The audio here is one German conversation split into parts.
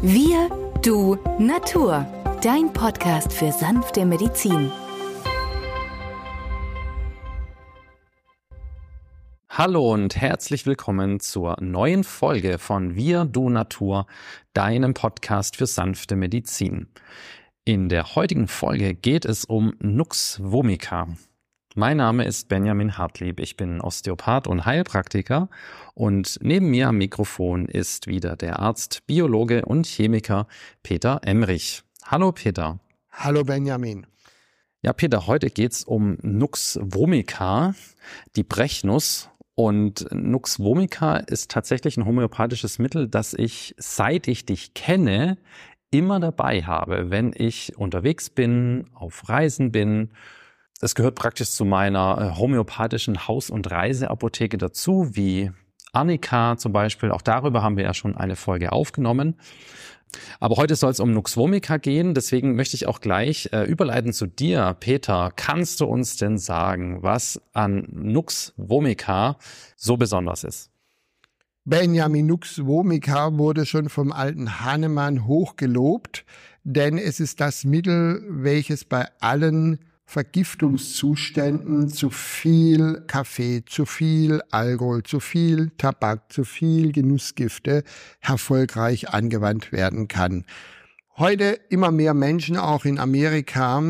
Wir, du, Natur. Dein Podcast für sanfte Medizin. Hallo und herzlich willkommen zur neuen Folge von Wir, du, Natur, deinem Podcast für sanfte Medizin. In der heutigen Folge geht es um Nux vomica. Mein Name ist Benjamin Hartlieb. Ich bin Osteopath und Heilpraktiker und neben mir am Mikrofon ist wieder der Arzt, Biologe und Chemiker Peter Emrich. Hallo Peter. Hallo Benjamin. Ja, Peter, heute geht's um Nux vomica, die Brechnuss. Und Nux vomica ist tatsächlich ein homöopathisches Mittel, das ich, seit ich dich kenne, immer dabei habe, wenn ich unterwegs bin, auf Reisen bin es gehört praktisch zu meiner äh, homöopathischen Haus- und Reiseapotheke dazu, wie Annika zum Beispiel. Auch darüber haben wir ja schon eine Folge aufgenommen. Aber heute soll es um Nux vomica gehen, deswegen möchte ich auch gleich äh, überleiten zu dir, Peter. Kannst du uns denn sagen, was an Nux vomica so besonders ist? Benjamin Nux vomica wurde schon vom alten Hahnemann hochgelobt, denn es ist das Mittel, welches bei allen Vergiftungszuständen zu viel Kaffee, zu viel Alkohol, zu viel Tabak, zu viel Genussgifte erfolgreich angewandt werden kann. Heute immer mehr Menschen, auch in Amerika,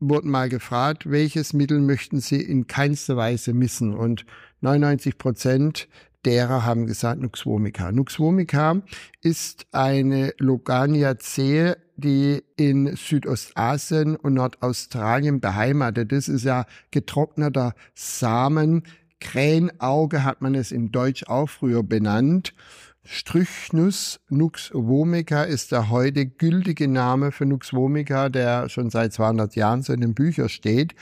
wurden mal gefragt, welches Mittel möchten sie in keinster Weise missen? Und 99 Prozent derer haben gesagt Nux vomica. Nux vomica ist eine Logania-Zehe, die in Südostasien und Nordaustralien beheimatet ist. ist ja getrockneter Samen. Krähenauge hat man es in Deutsch auch früher benannt. Strychnus nux vomica ist der heute gültige Name für nux vomica, der schon seit 200 Jahren so in den Büchern steht.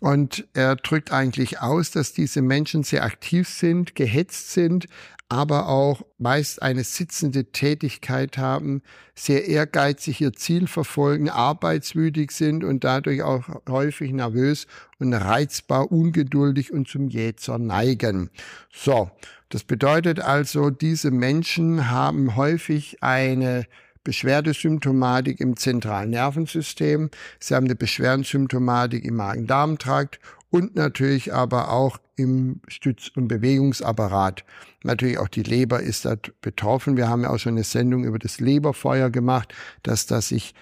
Und er drückt eigentlich aus, dass diese Menschen sehr aktiv sind, gehetzt sind, aber auch meist eine sitzende Tätigkeit haben, sehr ehrgeizig ihr Ziel verfolgen, arbeitswütig sind und dadurch auch häufig nervös und reizbar, ungeduldig und zum Jätzer neigen. So, das bedeutet also, diese Menschen haben häufig eine Beschwerdesymptomatik im zentralen Nervensystem, sie haben eine Beschwerdensymptomatik im Magen-Darm-Trakt und natürlich aber auch im Stütz- und Bewegungsapparat. Natürlich auch die Leber ist da betroffen. Wir haben ja auch schon eine Sendung über das Leberfeuer gemacht, dass das sich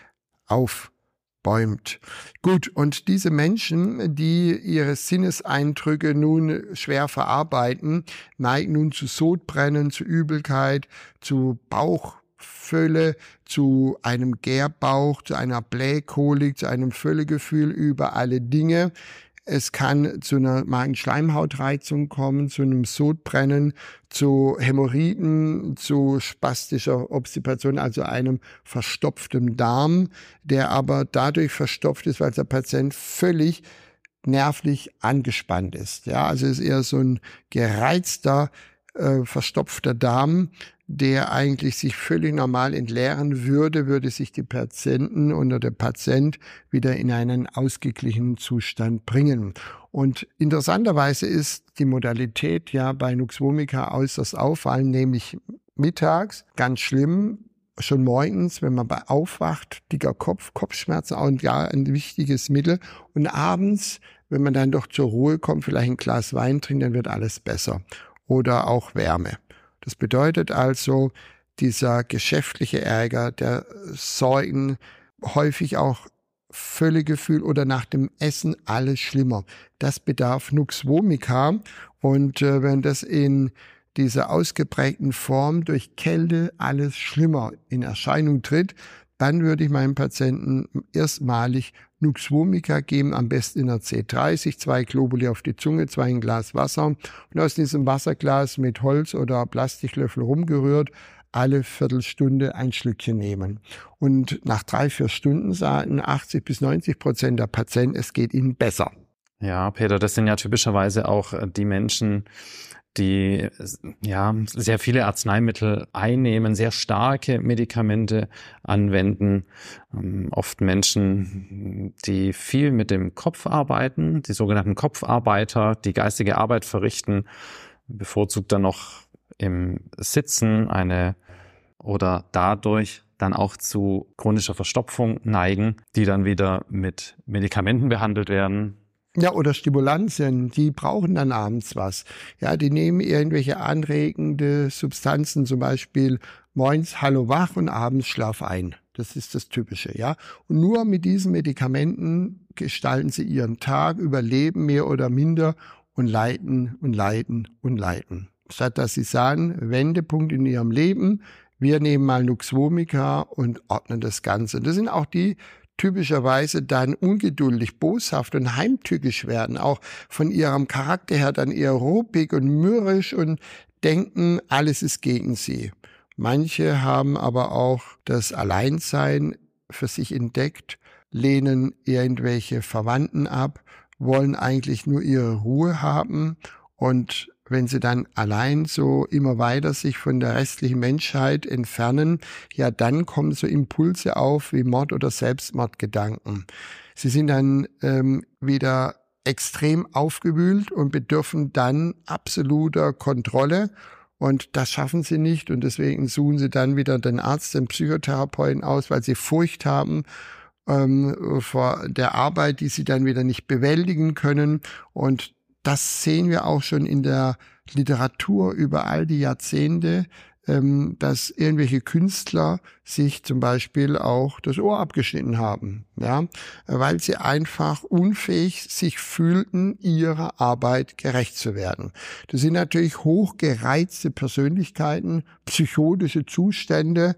aufbäumt. Gut, und diese Menschen, die ihre Sinneseindrücke nun schwer verarbeiten, neigen nun zu Sodbrennen, zu Übelkeit, zu Bauchfülle, zu einem Gärbauch, zu einer Blähkolik, zu einem Völlegefühl über alle Dinge. Es kann zu einer Magenschleimhautreizung kommen, zu einem Sodbrennen, zu Hämorrhoiden, zu spastischer Obstipation, also einem verstopften Darm, der aber dadurch verstopft ist, weil der Patient völlig nervlich angespannt ist. Ja, also es ist eher so ein gereizter, äh, verstopfter Darm, der eigentlich sich völlig normal entleeren würde, würde sich die Patienten oder der Patient wieder in einen ausgeglichenen Zustand bringen. Und interessanterweise ist die Modalität ja bei Nux vomica äußerst auffallend, nämlich mittags, ganz schlimm, schon morgens, wenn man bei aufwacht, dicker Kopf, Kopfschmerzen, auch ja ein wichtiges Mittel. Und abends, wenn man dann doch zur Ruhe kommt, vielleicht ein Glas Wein trinkt, dann wird alles besser. Oder auch Wärme. Das bedeutet also, dieser geschäftliche Ärger, der Sorgen, häufig auch Völlegefühl oder nach dem Essen alles schlimmer. Das bedarf Nux vomica und äh, wenn das in dieser ausgeprägten Form durch Kälte alles schlimmer in Erscheinung tritt, dann würde ich meinem Patienten erstmalig Nux vomica geben, am besten in der C30, zwei Globuli auf die Zunge, zwei ein Glas Wasser und aus diesem Wasserglas mit Holz oder Plastiklöffel rumgerührt, alle Viertelstunde ein Schlückchen nehmen. Und nach drei, vier Stunden sagen 80 bis 90 Prozent der Patienten, es geht ihnen besser. Ja, Peter, das sind ja typischerweise auch äh, die Menschen, die ja sehr viele Arzneimittel einnehmen, sehr starke Medikamente anwenden. Ähm, oft Menschen, die viel mit dem Kopf arbeiten, die sogenannten Kopfarbeiter, die geistige Arbeit verrichten, bevorzugt dann noch im Sitzen eine oder dadurch dann auch zu chronischer Verstopfung neigen, die dann wieder mit Medikamenten behandelt werden. Ja, oder Stimulantien, die brauchen dann abends was. Ja, die nehmen irgendwelche anregende Substanzen, zum Beispiel morgens Hallo wach und abends Schlaf ein. Das ist das Typische, ja. Und nur mit diesen Medikamenten gestalten sie ihren Tag, überleben mehr oder minder und leiden und leiden und leiden. Statt dass sie sagen, Wendepunkt in ihrem Leben, wir nehmen mal Nux vomica und ordnen das Ganze. Das sind auch die typischerweise dann ungeduldig, boshaft und heimtückisch werden, auch von ihrem Charakter her dann eher ruppig und mürrisch und denken, alles ist gegen sie. Manche haben aber auch das Alleinsein für sich entdeckt, lehnen irgendwelche Verwandten ab, wollen eigentlich nur ihre Ruhe haben und wenn sie dann allein so immer weiter sich von der restlichen Menschheit entfernen, ja, dann kommen so Impulse auf wie Mord- oder Selbstmordgedanken. Sie sind dann ähm, wieder extrem aufgewühlt und bedürfen dann absoluter Kontrolle. Und das schaffen sie nicht. Und deswegen suchen sie dann wieder den Arzt, den Psychotherapeuten aus, weil sie Furcht haben ähm, vor der Arbeit, die sie dann wieder nicht bewältigen können. Und das sehen wir auch schon in der Literatur über all die Jahrzehnte, ähm, dass irgendwelche Künstler sich zum Beispiel auch das Ohr abgeschnitten haben, ja, weil sie einfach unfähig sich fühlten, ihrer Arbeit gerecht zu werden. Das sind natürlich hochgereizte Persönlichkeiten, psychotische Zustände,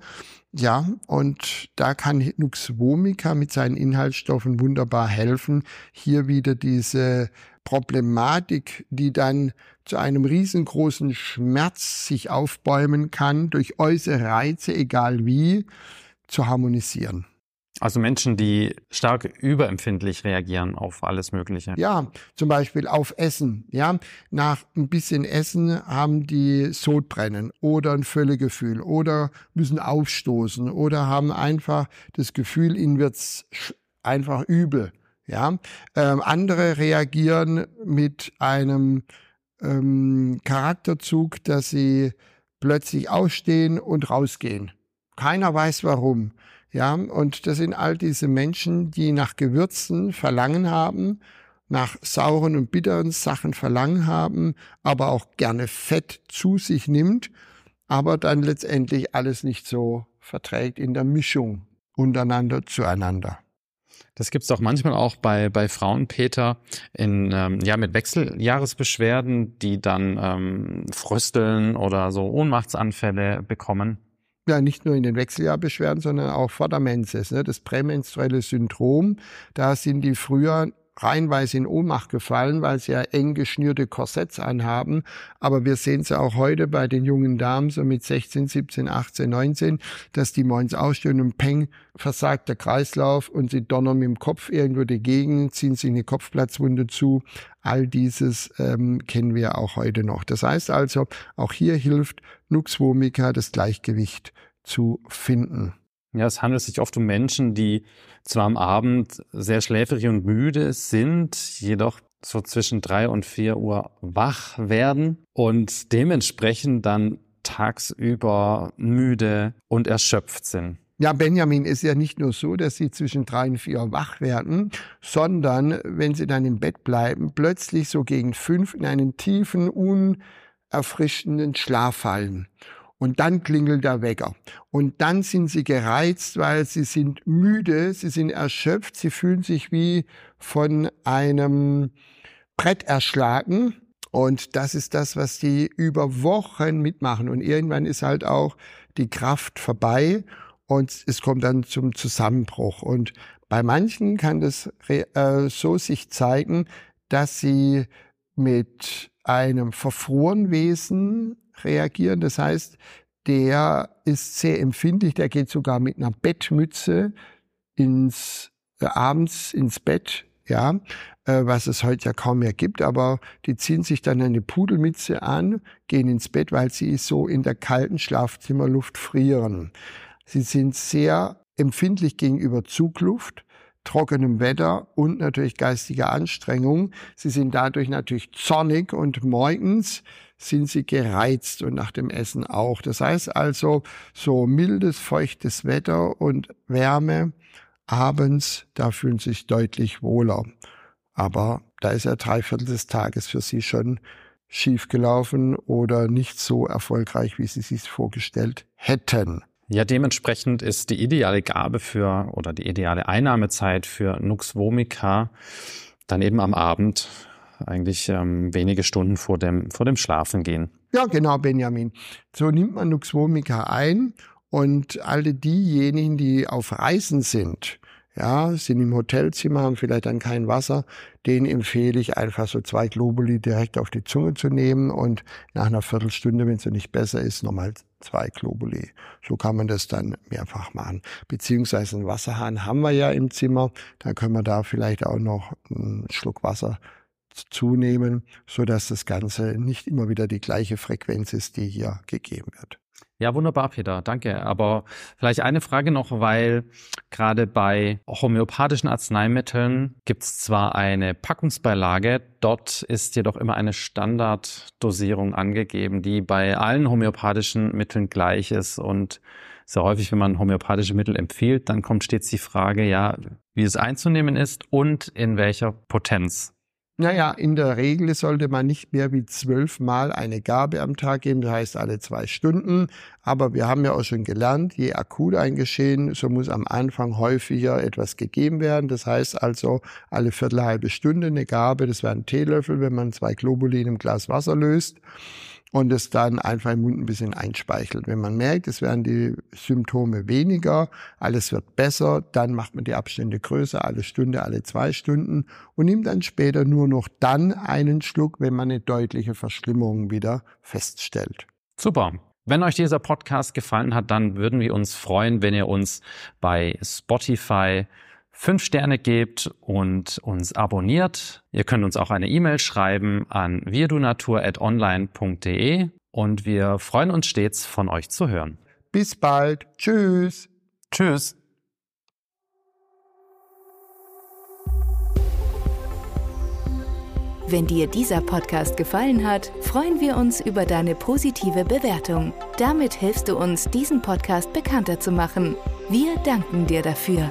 ja, und da kann Nux vomica mit seinen Inhaltsstoffen wunderbar helfen, hier wieder diese Problematik, die dann zu einem riesengroßen Schmerz sich aufbäumen kann, durch äußere Reize, egal wie, zu harmonisieren. Also Menschen, die stark überempfindlich reagieren auf alles Mögliche. Ja, zum Beispiel auf Essen. Ja, nach ein bisschen Essen haben die Sodbrennen oder ein Völlegefühl oder müssen aufstoßen oder haben einfach das Gefühl, ihnen wird's einfach übel. Ja, ähm, andere reagieren mit einem ähm, Charakterzug, dass sie plötzlich ausstehen und rausgehen. Keiner weiß warum. Ja, und das sind all diese Menschen, die nach Gewürzen Verlangen haben, nach sauren und bitteren Sachen Verlangen haben, aber auch gerne Fett zu sich nimmt, aber dann letztendlich alles nicht so verträgt in der Mischung untereinander zueinander. Das gibt es auch manchmal auch bei, bei Frauen, Peter, in, ähm, ja, mit Wechseljahresbeschwerden, die dann ähm, frösteln oder so Ohnmachtsanfälle bekommen. Ja, nicht nur in den Wechseljahrbeschwerden, sondern auch vor der Menses, ne, das prämenstruelle Syndrom. Da sind die früher reihenweise in Ohnmacht gefallen, weil sie ja eng geschnürte Korsetts anhaben. Aber wir sehen es auch heute bei den jungen Damen, so mit 16, 17, 18, 19, dass die morgens ausstehen und peng, versagt der Kreislauf und sie donnern mit dem Kopf irgendwo dagegen, ziehen sich eine Kopfplatzwunde zu. All dieses ähm, kennen wir auch heute noch. Das heißt also, auch hier hilft Nux vomica, das Gleichgewicht zu finden. Ja, es handelt sich oft um Menschen, die zwar am Abend sehr schläfrig und müde sind, jedoch so zwischen drei und vier Uhr wach werden und dementsprechend dann tagsüber müde und erschöpft sind. Ja, Benjamin ist ja nicht nur so, dass sie zwischen drei und vier wach werden, sondern wenn sie dann im Bett bleiben, plötzlich so gegen fünf in einen tiefen, unerfrischenden Schlaf fallen. Und dann klingelt der Wecker. Und dann sind sie gereizt, weil sie sind müde, sie sind erschöpft, sie fühlen sich wie von einem Brett erschlagen. Und das ist das, was die über Wochen mitmachen. Und irgendwann ist halt auch die Kraft vorbei und es kommt dann zum Zusammenbruch. Und bei manchen kann das äh, so sich zeigen, dass sie mit einem verfroren Wesen reagieren. Das heißt, der ist sehr empfindlich, der geht sogar mit einer Bettmütze ins äh, abends ins Bett, ja, äh, was es heute ja kaum mehr gibt, aber die ziehen sich dann eine Pudelmütze an, gehen ins Bett, weil sie so in der kalten Schlafzimmerluft frieren. Sie sind sehr empfindlich gegenüber Zugluft. Trockenem Wetter und natürlich geistiger Anstrengung. Sie sind dadurch natürlich zornig und morgens sind sie gereizt und nach dem Essen auch. Das heißt also, so mildes, feuchtes Wetter und Wärme abends, da fühlen sie sich deutlich wohler. Aber da ist ja drei Viertel des Tages für sie schon schiefgelaufen oder nicht so erfolgreich, wie sie sich vorgestellt hätten. Ja, dementsprechend ist die ideale Gabe für oder die ideale Einnahmezeit für Nux vomica dann eben am Abend eigentlich ähm, wenige Stunden vor dem, vor dem Schlafengehen. Ja, genau, Benjamin. So nimmt man Nux vomica ein und alle diejenigen, die auf Reisen sind, ja, sind im Hotelzimmer, haben vielleicht dann kein Wasser, denen empfehle ich einfach so zwei Globuli direkt auf die Zunge zu nehmen und nach einer Viertelstunde, wenn es nicht besser ist, nochmal zwei Globuli. So kann man das dann mehrfach machen. Beziehungsweise einen Wasserhahn haben wir ja im Zimmer, dann können wir da vielleicht auch noch einen Schluck Wasser zunehmen, so dass das Ganze nicht immer wieder die gleiche Frequenz ist, die hier gegeben wird. Ja, wunderbar, Peter. Danke. Aber vielleicht eine Frage noch, weil gerade bei homöopathischen Arzneimitteln gibt es zwar eine Packungsbeilage, dort ist jedoch immer eine Standarddosierung angegeben, die bei allen homöopathischen Mitteln gleich ist. Und sehr häufig, wenn man homöopathische Mittel empfiehlt, dann kommt stets die Frage, ja, wie es einzunehmen ist und in welcher Potenz. Naja, in der Regel sollte man nicht mehr wie zwölfmal eine Gabe am Tag geben, das heißt alle zwei Stunden. Aber wir haben ja auch schon gelernt, je akut ein Geschehen, so muss am Anfang häufiger etwas gegeben werden. Das heißt also alle Viertel halbe Stunde eine Gabe, das wäre ein Teelöffel, wenn man zwei Globuli in einem Glas Wasser löst und es dann einfach im Mund ein bisschen einspeichelt. Wenn man merkt, es werden die Symptome weniger, alles wird besser, dann macht man die Abstände größer, alle Stunde, alle zwei Stunden und nimmt dann später nur noch dann einen Schluck, wenn man eine deutliche Verschlimmerung wieder feststellt. Super. Wenn euch dieser Podcast gefallen hat, dann würden wir uns freuen, wenn ihr uns bei Spotify fünf Sterne gebt und uns abonniert. Ihr könnt uns auch eine E-Mail schreiben an wirdunatur.online.de und wir freuen uns stets von euch zu hören. Bis bald. Tschüss. Tschüss. Wenn dir dieser Podcast gefallen hat, freuen wir uns über deine positive Bewertung. Damit hilfst du uns, diesen Podcast bekannter zu machen. Wir danken dir dafür.